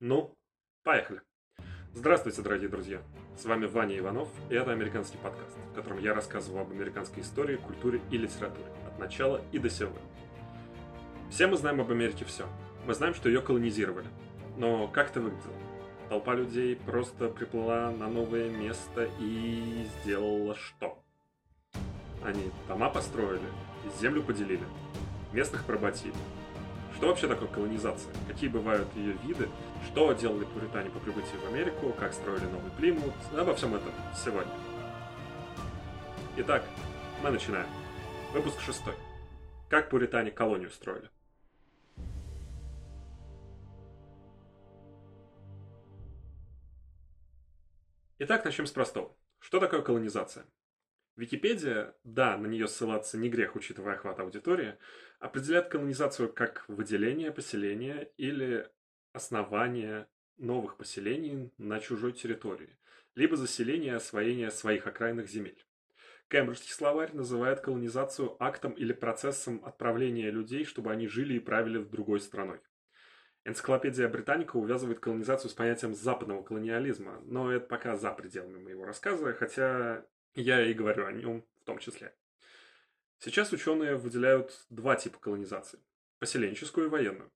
Ну, поехали. Здравствуйте, дорогие друзья. С вами Ваня Иванов, и это американский подкаст, в котором я рассказываю об американской истории, культуре и литературе, от начала и до сегодня. Все мы знаем об Америке все. Мы знаем, что ее колонизировали. Но как это выглядело? Толпа людей просто приплыла на новое место и сделала что? Они дома построили, землю поделили, местных поработили. Что вообще такое колонизация? Какие бывают ее виды? Что делали пуритане по прибытии в Америку? Как строили новый Плимут? Обо всем этом сегодня. Итак, мы начинаем. Выпуск шестой. Как пуритане колонию строили? Итак, начнем с простого. Что такое колонизация? Википедия, да, на нее ссылаться не грех, учитывая охват аудитории, определяет колонизацию как выделение поселения или основание новых поселений на чужой территории, либо заселение и освоение своих окраинных земель. Кембриджский словарь называет колонизацию актом или процессом отправления людей, чтобы они жили и правили другой страной. Энциклопедия Британика увязывает колонизацию с понятием западного колониализма, но это пока за пределами моего рассказа, хотя я и говорю о нем в том числе. Сейчас ученые выделяют два типа колонизации – поселенческую и военную.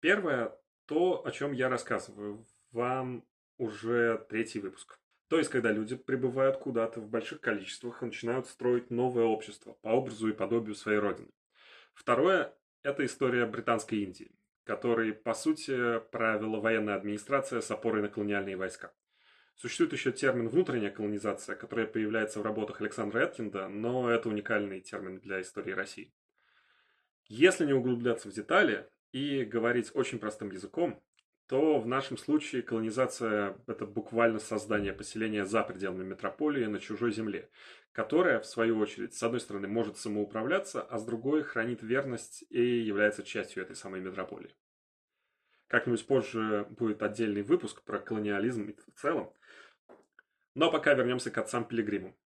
Первое – то, о чем я рассказываю вам уже третий выпуск. То есть, когда люди прибывают куда-то в больших количествах и начинают строить новое общество по образу и подобию своей родины. Второе – это история Британской Индии который, по сути, правила военная администрация с опорой на колониальные войска. Существует еще термин «внутренняя колонизация», который появляется в работах Александра Эткинда, но это уникальный термин для истории России. Если не углубляться в детали и говорить очень простым языком, то в нашем случае колонизация – это буквально создание поселения за пределами метрополии на чужой земле, которая, в свою очередь, с одной стороны может самоуправляться, а с другой хранит верность и является частью этой самой метрополии. Как-нибудь позже будет отдельный выпуск про колониализм в целом. Но пока вернемся к отцам-пилигримам.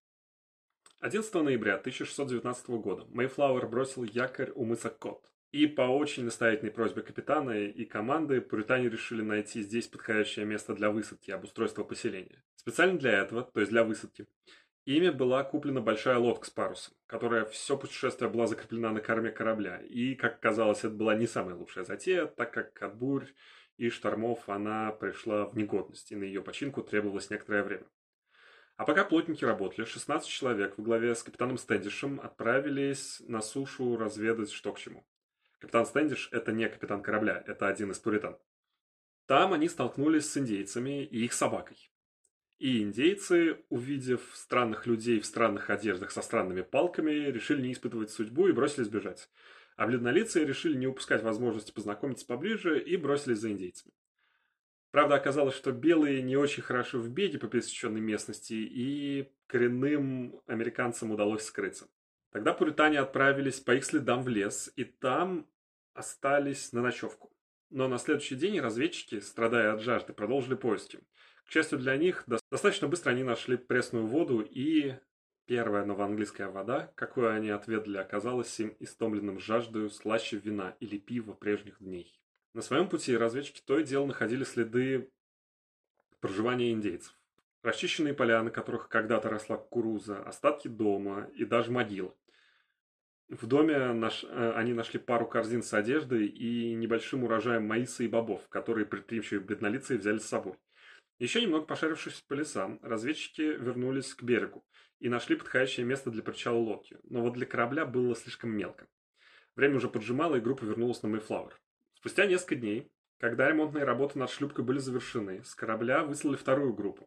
11 ноября 1619 года Мейфлауэр бросил якорь у мыса Кот, и по очень настоятельной просьбе капитана и команды пуритане решили найти здесь подходящее место для высадки и обустройства поселения. Специально для этого, то есть для высадки, ими была куплена большая лодка с парусом, которая все путешествие была закреплена на корме корабля. И, как казалось, это была не самая лучшая затея, так как от бурь и штормов она пришла в негодность, и на ее починку требовалось некоторое время. А пока плотники работали, 16 человек во главе с капитаном Стэндишем отправились на сушу разведать, что к чему. Капитан Стэндиш – это не капитан корабля, это один из пуритан. Там они столкнулись с индейцами и их собакой. И индейцы, увидев странных людей в странных одеждах со странными палками, решили не испытывать судьбу и бросились бежать. А бледнолицые решили не упускать возможности познакомиться поближе и бросились за индейцами. Правда, оказалось, что белые не очень хорошо в беге по пересеченной местности, и коренным американцам удалось скрыться. Тогда пуритане отправились по их следам в лес, и там остались на ночевку. Но на следующий день разведчики, страдая от жажды, продолжили поиски. К счастью для них, достаточно быстро они нашли пресную воду, и первая новоанглийская вода, какую они отведали, оказалась им истомленным жаждою слаще вина или пива прежних дней. На своем пути разведчики то и дело находили следы проживания индейцев. Расчищенные поля, на которых когда-то росла кукуруза, остатки дома и даже могилы. В доме наш, э, они нашли пару корзин с одеждой и небольшим урожаем маиса и бобов, которые предприимчивые бледнолицые взяли с собой. Еще немного пошарившись по лесам, разведчики вернулись к берегу и нашли подходящее место для причала лодки, но вот для корабля было слишком мелко. Время уже поджимало, и группа вернулась на Мэйфлауэр. Спустя несколько дней, когда ремонтные работы над шлюпкой были завершены, с корабля выслали вторую группу.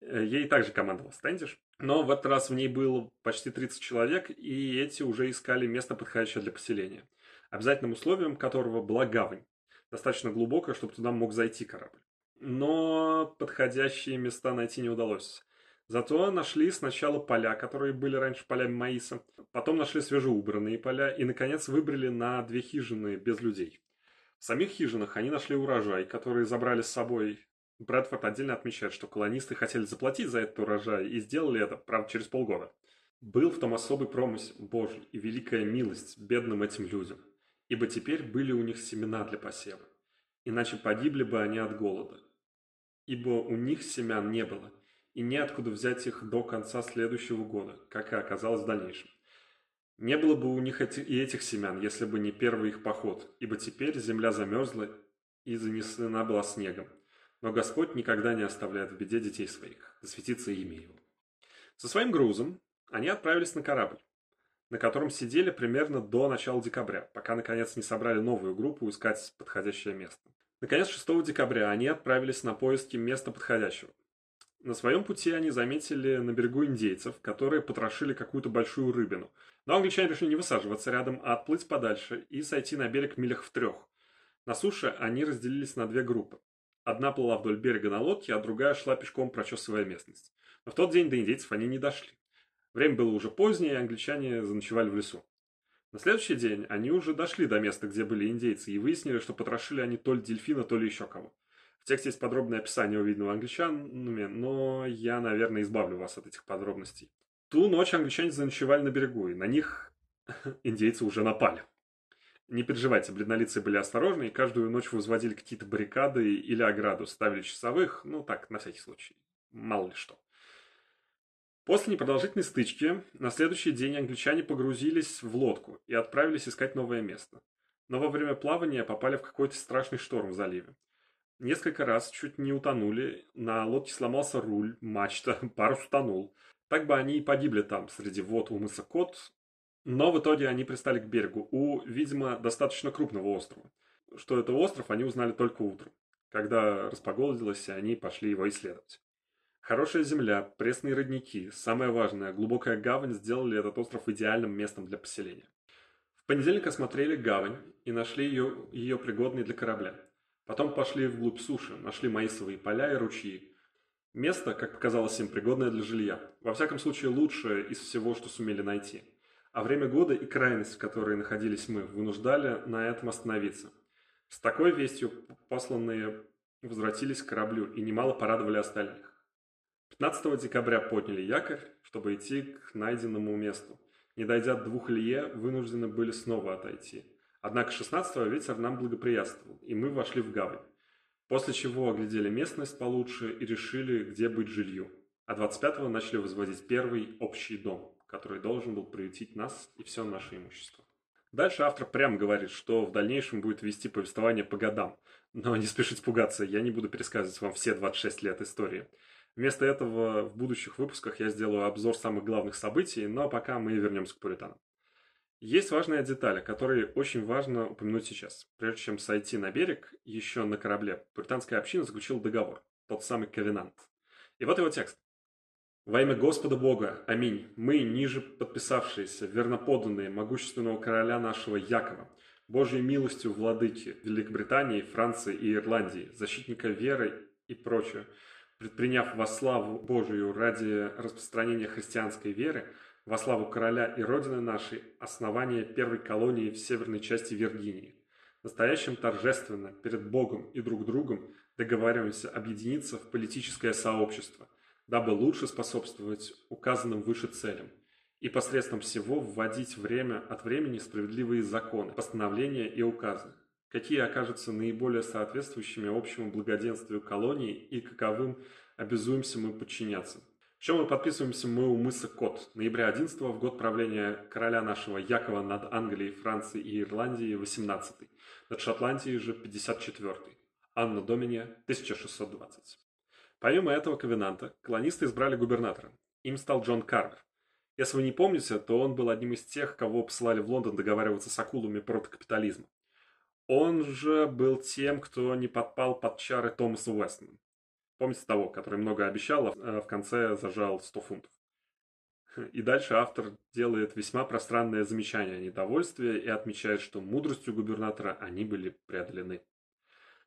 Э, ей также командовал Стэндиш, но в этот раз в ней было почти 30 человек, и эти уже искали место, подходящее для поселения. Обязательным условием которого была гавань, достаточно глубокая, чтобы туда мог зайти корабль. Но подходящие места найти не удалось. Зато нашли сначала поля, которые были раньше полями маиса, потом нашли свежеубранные поля и, наконец, выбрали на две хижины без людей. В самих хижинах они нашли урожай, который забрали с собой Брэдфорд отдельно отмечает, что колонисты хотели заплатить за этот урожай и сделали это, правда, через полгода. Был в том особый промысел Божий и великая милость бедным этим людям, ибо теперь были у них семена для посева. иначе погибли бы они от голода. Ибо у них семян не было, и неоткуда взять их до конца следующего года, как и оказалось в дальнейшем. Не было бы у них и этих семян, если бы не первый их поход, ибо теперь земля замерзла и занесена была снегом. Но Господь никогда не оставляет в беде детей своих, засветится имя Его. Со своим грузом они отправились на корабль, на котором сидели примерно до начала декабря, пока наконец не собрали новую группу искать подходящее место. Наконец, 6 декабря они отправились на поиски места подходящего. На своем пути они заметили на берегу индейцев, которые потрошили какую-то большую рыбину. Но англичане решили не высаживаться рядом, а отплыть подальше и сойти на берег милях в трех. На суше они разделились на две группы. Одна плыла вдоль берега на лодке, а другая шла пешком, прочесывая местность. Но в тот день до индейцев они не дошли. Время было уже позднее, и англичане заночевали в лесу. На следующий день они уже дошли до места, где были индейцы, и выяснили, что потрошили они то ли дельфина, то ли еще кого. В тексте есть подробное описание увиденного англичанами, но я, наверное, избавлю вас от этих подробностей. Ту ночь англичане заночевали на берегу, и на них индейцы уже напали. Не переживайте, бледнолицы были осторожны, и каждую ночь возводили какие-то баррикады или ограду, ставили часовых, ну так, на всякий случай, мало ли что. После непродолжительной стычки на следующий день англичане погрузились в лодку и отправились искать новое место. Но во время плавания попали в какой-то страшный шторм в заливе. Несколько раз чуть не утонули, на лодке сломался руль, мачта, парус утонул. Так бы они и погибли там, среди вод у мыса Кот, но в итоге они пристали к берегу у, видимо, достаточно крупного острова. Что это остров, они узнали только утром, когда распогодилось, и они пошли его исследовать. Хорошая земля, пресные родники, самое важное, глубокая гавань сделали этот остров идеальным местом для поселения. В понедельник осмотрели гавань и нашли ее, ее пригодной для корабля. Потом пошли вглубь суши, нашли маисовые поля и ручьи. Место, как показалось им, пригодное для жилья. Во всяком случае, лучшее из всего, что сумели найти. А время года и крайность, в которой находились мы, вынуждали на этом остановиться. С такой вестью посланные возвратились к кораблю и немало порадовали остальных. 15 декабря подняли якорь, чтобы идти к найденному месту. Не дойдя двух лье, вынуждены были снова отойти. Однако 16-го ветер нам благоприятствовал, и мы вошли в гавань. После чего оглядели местность получше и решили, где быть жилью. А 25-го начали возводить первый общий дом, который должен был приютить нас и все наше имущество. Дальше автор прямо говорит, что в дальнейшем будет вести повествование по годам. Но не спешите пугаться, я не буду пересказывать вам все 26 лет истории. Вместо этого в будущих выпусках я сделаю обзор самых главных событий, но пока мы вернемся к пуританам. Есть важная деталь, которую очень важно упомянуть сейчас. Прежде чем сойти на берег, еще на корабле, пуританская община заключила договор, тот самый ковенант. И вот его текст. «Во имя Господа Бога, аминь, мы, ниже подписавшиеся, верноподданные могущественного короля нашего Якова, Божьей милостью владыки Великобритании, Франции и Ирландии, защитника веры и прочее, предприняв во славу Божию ради распространения христианской веры, во славу короля и родины нашей, основание первой колонии в северной части Виргинии. Настоящим торжественно перед Богом и друг другом договариваемся объединиться в политическое сообщество, дабы лучше способствовать указанным выше целям и посредством всего вводить время от времени справедливые законы, постановления и указы, какие окажутся наиболее соответствующими общему благоденствию колонии и каковым обязуемся мы подчиняться. Чем мы подписываемся мы у мыса Кот, ноября 11 в год правления короля нашего Якова над Англией, Францией и Ирландией 18 над Шотландией же 54 Анна Доминия 1620. Помимо этого ковенанта, колонисты избрали губернатора. Им стал Джон Карвер. Если вы не помните, то он был одним из тех, кого посылали в Лондон договариваться с акулами против капитализма. Он же был тем, кто не подпал под чары Томаса Уэстона. Помните того, который много обещал, а в конце зажал 100 фунтов. И дальше автор делает весьма пространное замечание о недовольстве и отмечает, что мудростью губернатора они были преодолены.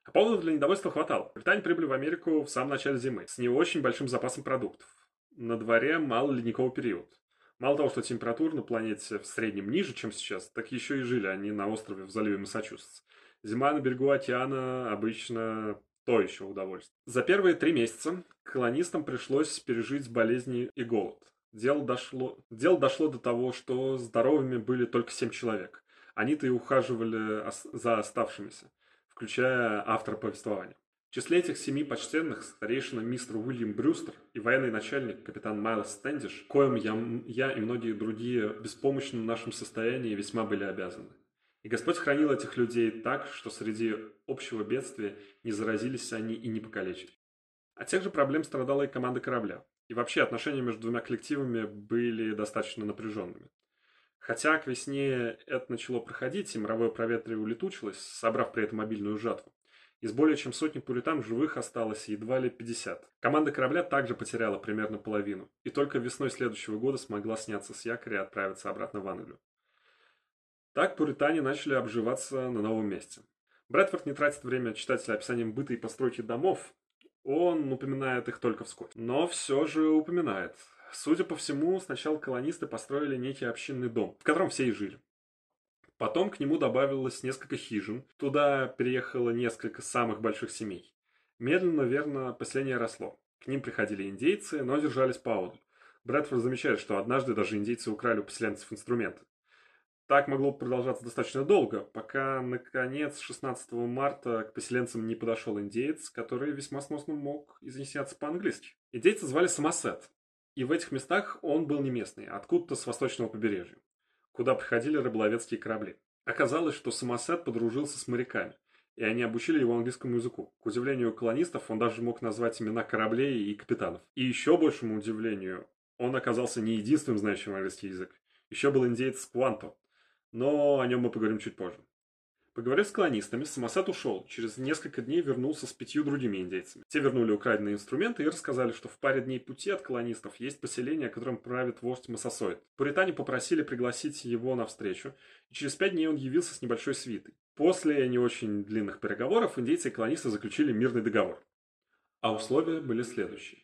А поводов для недовольства хватало. Британия прибыли в Америку в самом начале зимы с не очень большим запасом продуктов. На дворе мало ледниковый период. Мало того, что температура на планете в среднем ниже, чем сейчас, так еще и жили они на острове в заливе Массачусетс. Зима на берегу океана обычно то еще удовольствие. За первые три месяца колонистам пришлось пережить болезни и голод. Дело дошло, дело дошло до того, что здоровыми были только семь человек. Они-то и ухаживали за оставшимися, включая автора повествования. В числе этих семи почтенных старейшина мистер Уильям Брюстер и военный начальник капитан Майлз Стэндиш, коим я, я и многие другие беспомощны в нашем состоянии весьма были обязаны. И Господь хранил этих людей так, что среди общего бедствия не заразились они и не покалечили. От тех же проблем страдала и команда корабля. И вообще отношения между двумя коллективами были достаточно напряженными. Хотя к весне это начало проходить, и мировое проветривание улетучилось, собрав при этом мобильную жатву. Из более чем сотни пуритан живых осталось едва ли 50. Команда корабля также потеряла примерно половину, и только весной следующего года смогла сняться с якоря и отправиться обратно в Англию. Так пуритане начали обживаться на новом месте. Брэдфорд не тратит время читателя описанием быта и постройки домов, он упоминает их только вскоре. Но все же упоминает. Судя по всему, сначала колонисты построили некий общинный дом, в котором все и жили. Потом к нему добавилось несколько хижин, туда переехало несколько самых больших семей. Медленно, верно, поселение росло. К ним приходили индейцы, но держались поодаль. Брэдфорд замечает, что однажды даже индейцы украли у поселенцев инструменты. Так могло продолжаться достаточно долго, пока, наконец, 16 марта к поселенцам не подошел индеец, который весьма сносно мог изъясняться по-английски. Индейца звали Самосет, и в этих местах он был не местный, а откуда-то с восточного побережья куда приходили рыболовецкие корабли. Оказалось, что Самосет подружился с моряками, и они обучили его английскому языку. К удивлению колонистов, он даже мог назвать имена кораблей и капитанов. И еще большему удивлению, он оказался не единственным знающим английский язык. Еще был индейец Кванто, но о нем мы поговорим чуть позже. Поговорив с колонистами, Самосад ушел. Через несколько дней вернулся с пятью другими индейцами. Те вернули украденные инструменты и рассказали, что в паре дней пути от колонистов есть поселение, которым правит вождь Массасоид. Пуритане попросили пригласить его на встречу, и через пять дней он явился с небольшой свитой. После не очень длинных переговоров индейцы и колонисты заключили мирный договор. А условия были следующие.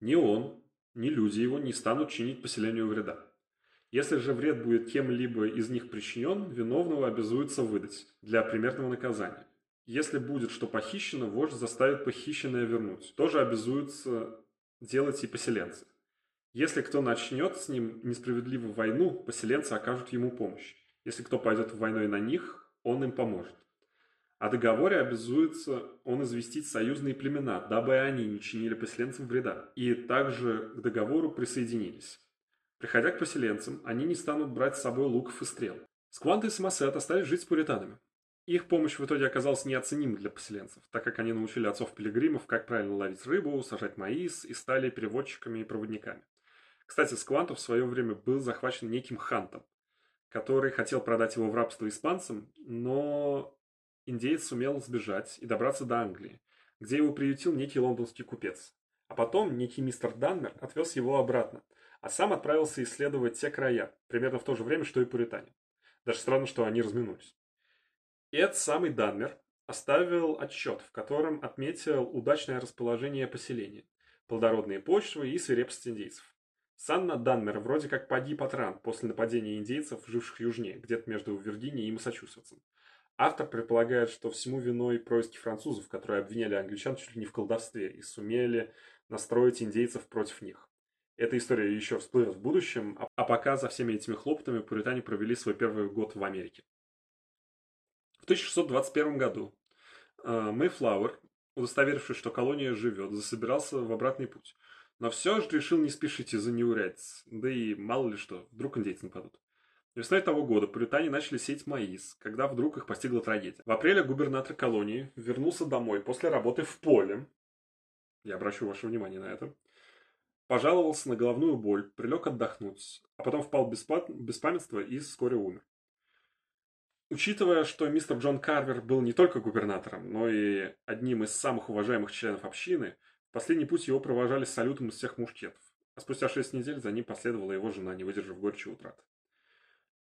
Ни он, ни люди его не станут чинить поселению вреда. Если же вред будет кем-либо из них причинен, виновного обязуется выдать для примерного наказания. Если будет что похищено, вождь заставит похищенное вернуть. Тоже обязуются делать и поселенцы. Если кто начнет с ним несправедливую войну, поселенцы окажут ему помощь. Если кто пойдет войной на них, он им поможет. О договоре обязуется он известить союзные племена, дабы они не чинили поселенцам вреда, и также к договору присоединились. Приходя к поселенцам, они не станут брать с собой луков и стрел. Скванты и Самосет остались жить с пуританами. Их помощь в итоге оказалась неоценима для поселенцев, так как они научили отцов-пилигримов, как правильно ловить рыбу, сажать маис и стали переводчиками и проводниками. Кстати, Скванту в свое время был захвачен неким хантом, который хотел продать его в рабство испанцам, но индеец сумел сбежать и добраться до Англии, где его приютил некий лондонский купец. А потом некий мистер Данмер отвез его обратно – а сам отправился исследовать те края, примерно в то же время, что и пуритане. Даже странно, что они разминулись. И этот самый Данмер оставил отчет, в котором отметил удачное расположение поселения, плодородные почвы и свирепость индейцев. Санна Данмер вроде как погиб от ран после нападения индейцев, живших южнее, где-то между Виргинией и Массачусетсом. Автор предполагает, что всему виной происки французов, которые обвиняли англичан чуть ли не в колдовстве и сумели настроить индейцев против них. Эта история еще всплывет в будущем, а, а пока за всеми этими хлопотами пуритане провели свой первый год в Америке. В 1621 году Мэйфлауэр, удостоверившись, что колония живет, засобирался в обратный путь. Но все же решил не спешить из-за неурядиц, да и мало ли что, вдруг индейцы нападут. Весной того года пуритане начали сеять маис, когда вдруг их постигла трагедия. В апреле губернатор колонии вернулся домой после работы в поле. Я обращу ваше внимание на это пожаловался на головную боль, прилег отдохнуть, а потом впал в беспамятство и вскоре умер. Учитывая, что мистер Джон Карвер был не только губернатором, но и одним из самых уважаемых членов общины, в последний путь его провожали салютом из всех мушкетов, а спустя шесть недель за ним последовала его жена, не выдержав горечи утрат.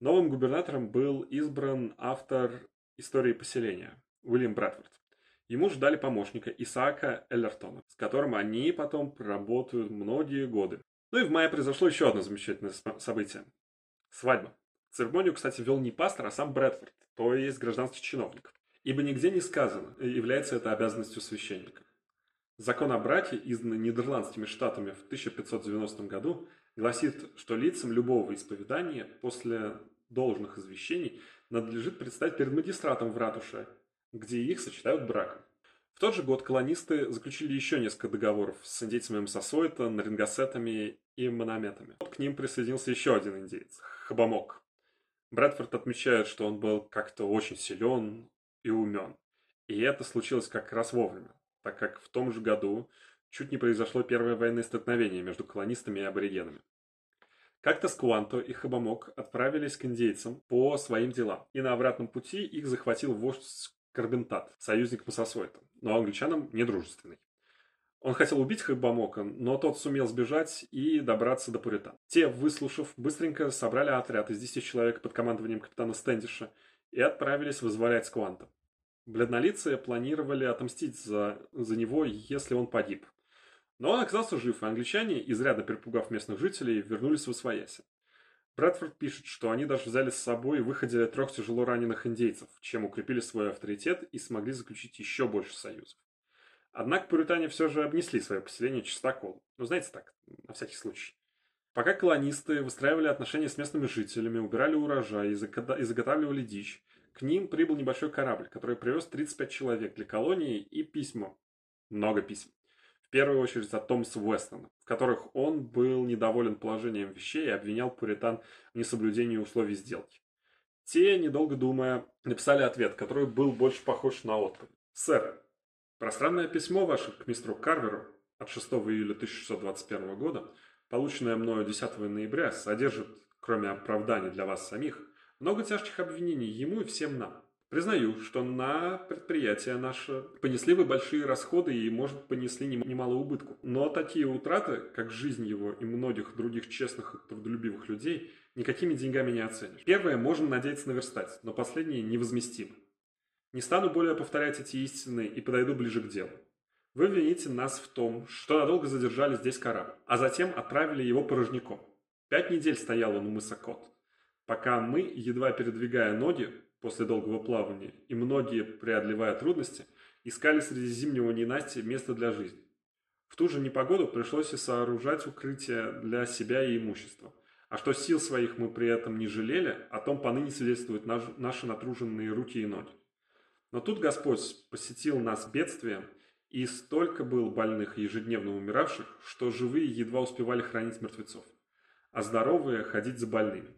Новым губернатором был избран автор истории поселения Уильям Брэдфорд. Ему ждали помощника Исаака Эллертона, которым они потом проработают многие годы. Ну и в мае произошло еще одно замечательное событие. Свадьба. Церемонию, кстати, вел не пастор, а сам Брэдфорд, то есть гражданский чиновник. Ибо нигде не сказано, является это обязанностью священника. Закон о браке, изданный Нидерландскими штатами в 1590 году, гласит, что лицам любого исповедания после должных извещений надлежит предстать перед магистратом в ратуше где их сочетают браком. В тот же год колонисты заключили еще несколько договоров с индейцами Массасойта, нарингасетами и манометами. К ним присоединился еще один индейец – Хабамок. Брэдфорд отмечает, что он был как-то очень силен и умен. И это случилось как раз вовремя, так как в том же году чуть не произошло первое военное столкновение между колонистами и аборигенами. Как-то Скуанто и Хабамок отправились к индейцам по своим делам, и на обратном пути их захватил вождь Карбентат, союзник Массасойта, но англичанам недружественный. Он хотел убить Хабамока, но тот сумел сбежать и добраться до Пуритан. Те, выслушав, быстренько собрали отряд из 10 человек под командованием капитана Стэндиша и отправились вызволять Скуанта. Бледнолицые планировали отомстить за, за него, если он погиб. Но он оказался жив, и англичане, изрядно перепугав местных жителей, вернулись в Освояси. Брэдфорд пишет, что они даже взяли с собой и выходили трех тяжело раненых индейцев, чем укрепили свой авторитет и смогли заключить еще больше союзов. Однако пуритане все же обнесли свое поселение чистоколом. Ну, знаете так, на всякий случай. Пока колонисты выстраивали отношения с местными жителями, убирали урожай и заготавливали дичь, к ним прибыл небольшой корабль, который привез 35 человек для колонии и письма. Много писем. Первую очередь от Томаса Уэстона, в которых он был недоволен положением вещей и обвинял пуритан в несоблюдении условий сделки. Те, недолго думая, написали ответ, который был больше похож на отповедь. «Сэр, пространное письмо ваше к мистеру Карверу от 6 июля 1621 года, полученное мною 10 ноября, содержит, кроме оправданий для вас самих, много тяжких обвинений ему и всем нам. Признаю, что на предприятие наше понесли вы большие расходы и, может, понесли немало убытку. Но такие утраты, как жизнь его и многих других честных и трудолюбивых людей, никакими деньгами не оценишь. Первое можно надеяться наверстать, но последнее невозместимо. Не стану более повторять эти истины и подойду ближе к делу. Вы вините нас в том, что надолго задержали здесь корабль, а затем отправили его порожняком. Пять недель стоял он у мыса Кот пока мы, едва передвигая ноги после долгого плавания и многие преодолевая трудности, искали среди зимнего ненастья место для жизни. В ту же непогоду пришлось и сооружать укрытие для себя и имущества. А что сил своих мы при этом не жалели, о том поныне свидетельствуют наши натруженные руки и ноги. Но тут Господь посетил нас бедствием, и столько был больных и ежедневно умиравших, что живые едва успевали хранить мертвецов, а здоровые ходить за больными.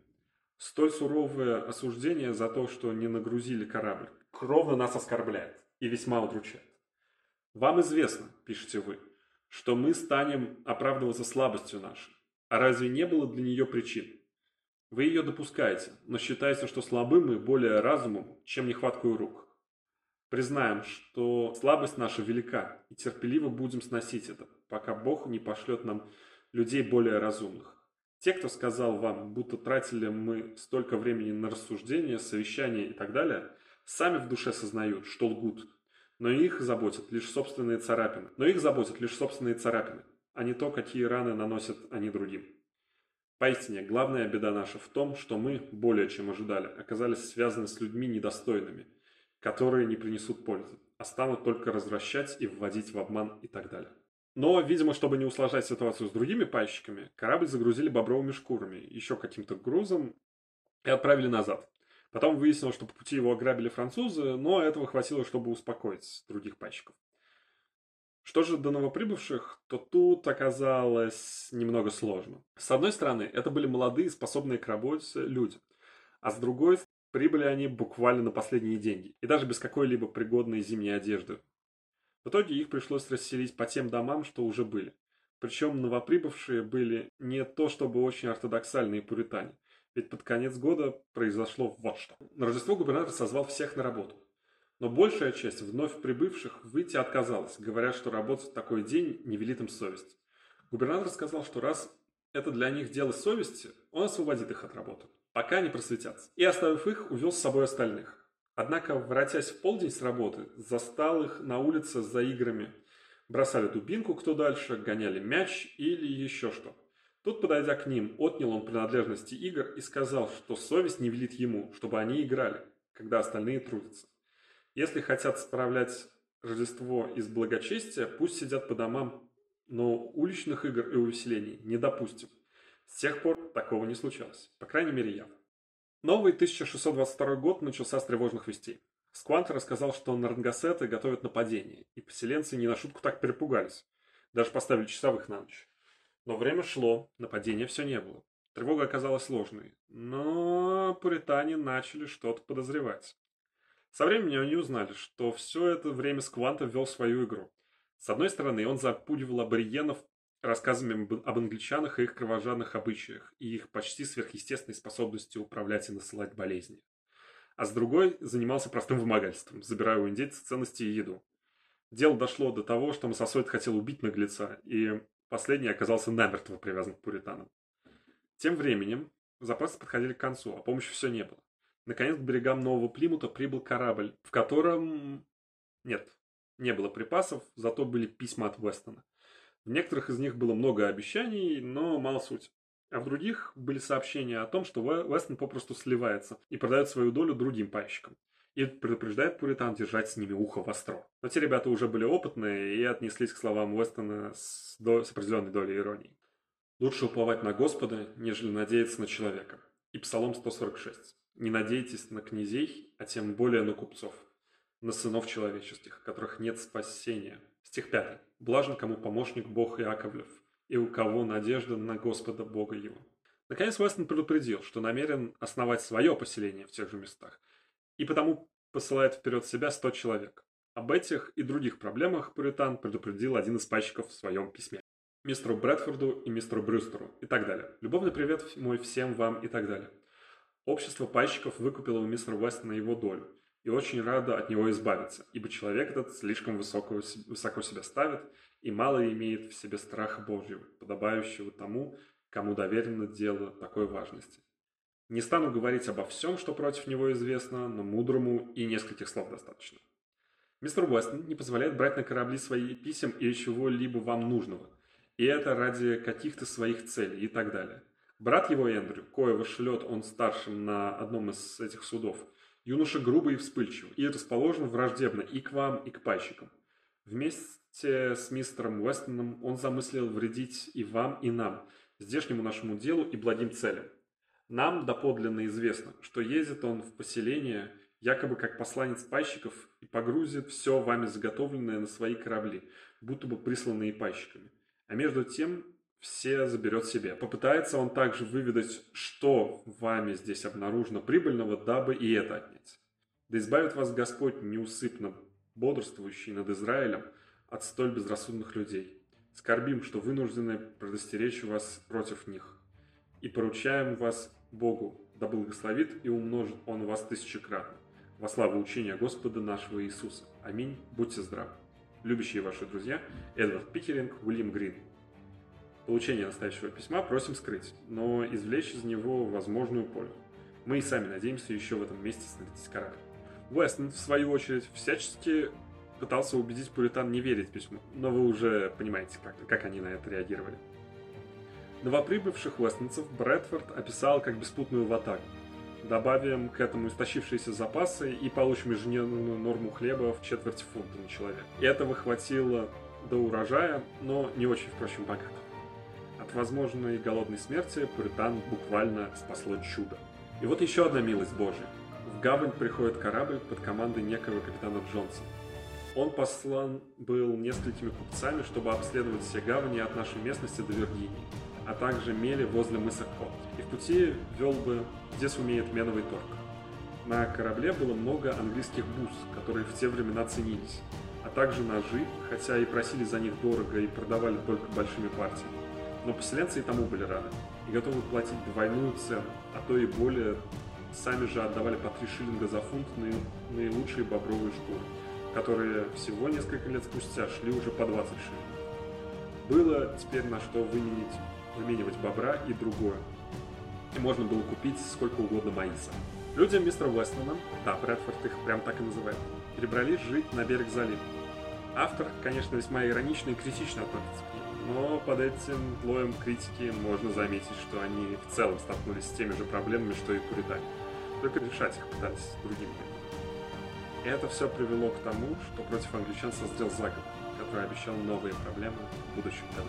Столь суровое осуждение за то, что не нагрузили корабль, кровно нас оскорбляет и весьма удручает. Вам известно, пишете вы, что мы станем оправдываться слабостью нашей. А разве не было для нее причин? Вы ее допускаете, но считаете, что слабы мы более разумом, чем нехваткую рук. Признаем, что слабость наша велика, и терпеливо будем сносить это, пока Бог не пошлет нам людей более разумных. Те, кто сказал вам, будто тратили мы столько времени на рассуждения, совещания и так далее, сами в душе сознают, что лгут. Но их заботят лишь собственные царапины. Но их заботят лишь собственные царапины, а не то, какие раны наносят они другим. Поистине, главная беда наша в том, что мы, более чем ожидали, оказались связаны с людьми недостойными, которые не принесут пользы, а станут только развращать и вводить в обман и так далее. Но, видимо, чтобы не усложнять ситуацию с другими пайщиками, корабль загрузили бобровыми шкурами, еще каким-то грузом и отправили назад. Потом выяснилось, что по пути его ограбили французы, но этого хватило, чтобы успокоить других пайщиков. Что же до новоприбывших, то тут оказалось немного сложно. С одной стороны, это были молодые, способные к работе люди, а с другой прибыли они буквально на последние деньги и даже без какой-либо пригодной зимней одежды, в итоге их пришлось расселить по тем домам, что уже были. Причем новоприбывшие были не то чтобы очень ортодоксальные пуритане, ведь под конец года произошло вот что. На Рождество губернатор созвал всех на работу. Но большая часть вновь прибывших выйти отказалась, говоря, что работать в такой день не велит им совесть. Губернатор сказал, что раз это для них дело совести, он освободит их от работы, пока не просветятся. И оставив их, увел с собой остальных. Однако, воротясь в полдень с работы, застал их на улице за играми. Бросали дубинку кто дальше, гоняли мяч или еще что. Тут, подойдя к ним, отнял он принадлежности игр и сказал, что совесть не велит ему, чтобы они играли, когда остальные трудятся. Если хотят справлять Рождество из благочестия, пусть сидят по домам, но уличных игр и увеселений не допустим. С тех пор такого не случалось, по крайней мере я. Новый 1622 год начался с тревожных вестей. Сквант рассказал, что нарангасеты готовят нападение, и поселенцы не на шутку так перепугались. Даже поставили часовых на ночь. Но время шло, нападения все не было. Тревога оказалась сложной, но пуритане начали что-то подозревать. Со временем они узнали, что все это время Скванта вел свою игру. С одной стороны, он запугивал аборигенов рассказами об англичанах и их кровожадных обычаях, и их почти сверхъестественной способности управлять и насылать болезни. А с другой занимался простым вымогательством, забирая у индейцев ценности и еду. Дело дошло до того, что Массасойд хотел убить наглеца, и последний оказался намертво привязан к пуританам. Тем временем запасы подходили к концу, а помощи все не было. Наконец к берегам Нового Плимута прибыл корабль, в котором... Нет, не было припасов, зато были письма от Вестона. В некоторых из них было много обещаний, но мало суть. А в других были сообщения о том, что Вестон попросту сливается и продает свою долю другим пайщикам. И предупреждает Пуритан держать с ними ухо востро. Но те ребята уже были опытные и отнеслись к словам Уэстона с, до... с определенной долей иронии. Лучше уповать на Господа, нежели надеяться на человека. И Псалом 146. Не надейтесь на князей, а тем более на купцов, на сынов человеческих, которых нет спасения. Стих 5. Блажен, кому помощник Бог Иаковлев, и у кого надежда на Господа Бога его. Наконец Вестон предупредил, что намерен основать свое поселение в тех же местах, и потому посылает вперед себя 100 человек. Об этих и других проблемах Пуритан предупредил один из пайщиков в своем письме. Мистеру Брэдфорду и мистеру Брюстеру и так далее. Любовный привет мой всем вам и так далее. Общество пайщиков выкупило у мистера Уэстона его долю и очень рада от него избавиться, ибо человек этот слишком высоко, высоко себя ставит и мало имеет в себе страха Божьего, подобающего тому, кому доверено дело такой важности. Не стану говорить обо всем, что против него известно, но мудрому и нескольких слов достаточно. Мистер Уэстон не позволяет брать на корабли свои писем или чего-либо вам нужного, и это ради каких-то своих целей и так далее – Брат его Эндрю, коего шлет он старшим на одном из этих судов, юноша грубый и вспыльчивый, и расположен враждебно и к вам, и к пайщикам. Вместе с мистером Уэстоном он замыслил вредить и вам, и нам, здешнему нашему делу и благим целям. Нам доподлинно известно, что ездит он в поселение, якобы как посланец пайщиков, и погрузит все вами заготовленное на свои корабли, будто бы присланные пайщиками. А между тем все заберет себе. Попытается он также выведать, что вами здесь обнаружено прибыльного, дабы и это отнять. Да избавит вас Господь неусыпно бодрствующий над Израилем от столь безрассудных людей. Скорбим, что вынуждены предостеречь вас против них. И поручаем вас Богу, да благословит и умножит Он вас тысячекратно. Во славу учения Господа нашего Иисуса. Аминь. Будьте здравы. Любящие ваши друзья Эдвард Пикеринг, Уильям Грин получение настоящего письма просим скрыть, но извлечь из него возможную пользу. Мы и сами надеемся еще в этом месте снарядить корабль. Уэстон, в свою очередь, всячески пытался убедить пуритан не верить письму, но вы уже понимаете, как, как они на это реагировали. Новоприбывших уэстонцев Брэдфорд описал как беспутную ватагу. Добавим к этому истощившиеся запасы и получим ежедневную норму хлеба в четверть фунта на человека. И этого хватило до урожая, но не очень, впрочем, богато. От возможной голодной смерти Пуритан буквально спасло чудо. И вот еще одна милость Божия. В гавань приходит корабль под командой некого капитана Джонсона. Он послан был несколькими купцами, чтобы обследовать все гавани от нашей местности до Виргинии, а также мели возле мыса Кот. И в пути вел бы, где сумеет меновый торг. На корабле было много английских бус, которые в те времена ценились, а также ножи, хотя и просили за них дорого и продавали только большими партиями. Но поселенцы и тому были рады и готовы платить двойную цену, а то и более. Сами же отдавали по 3 шиллинга за фунт наилучшие бобровые шкуры, которые всего несколько лет спустя шли уже по 20 шиллингов. Было теперь на что выменить, выменивать бобра и другое. И можно было купить сколько угодно маиса. Люди мистера Уэстона, да, Брэдфорд их прям так и называет, перебрались жить на берег залива. Автор, конечно, весьма иронично и критично относится но под этим слоем критики можно заметить, что они в целом столкнулись с теми же проблемами, что и пуритане. Только решать их пытались другими методами. И это все привело к тому, что против англичан созрел заговор, который обещал новые проблемы в будущем году.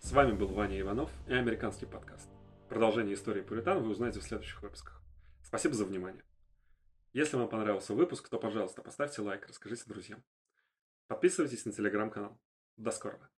С вами был Ваня Иванов и американский подкаст. Продолжение истории Пуритан вы узнаете в следующих выпусках. Спасибо за внимание. Если вам понравился выпуск, то, пожалуйста, поставьте лайк, расскажите друзьям. Подписывайтесь на телеграм-канал. До скорого.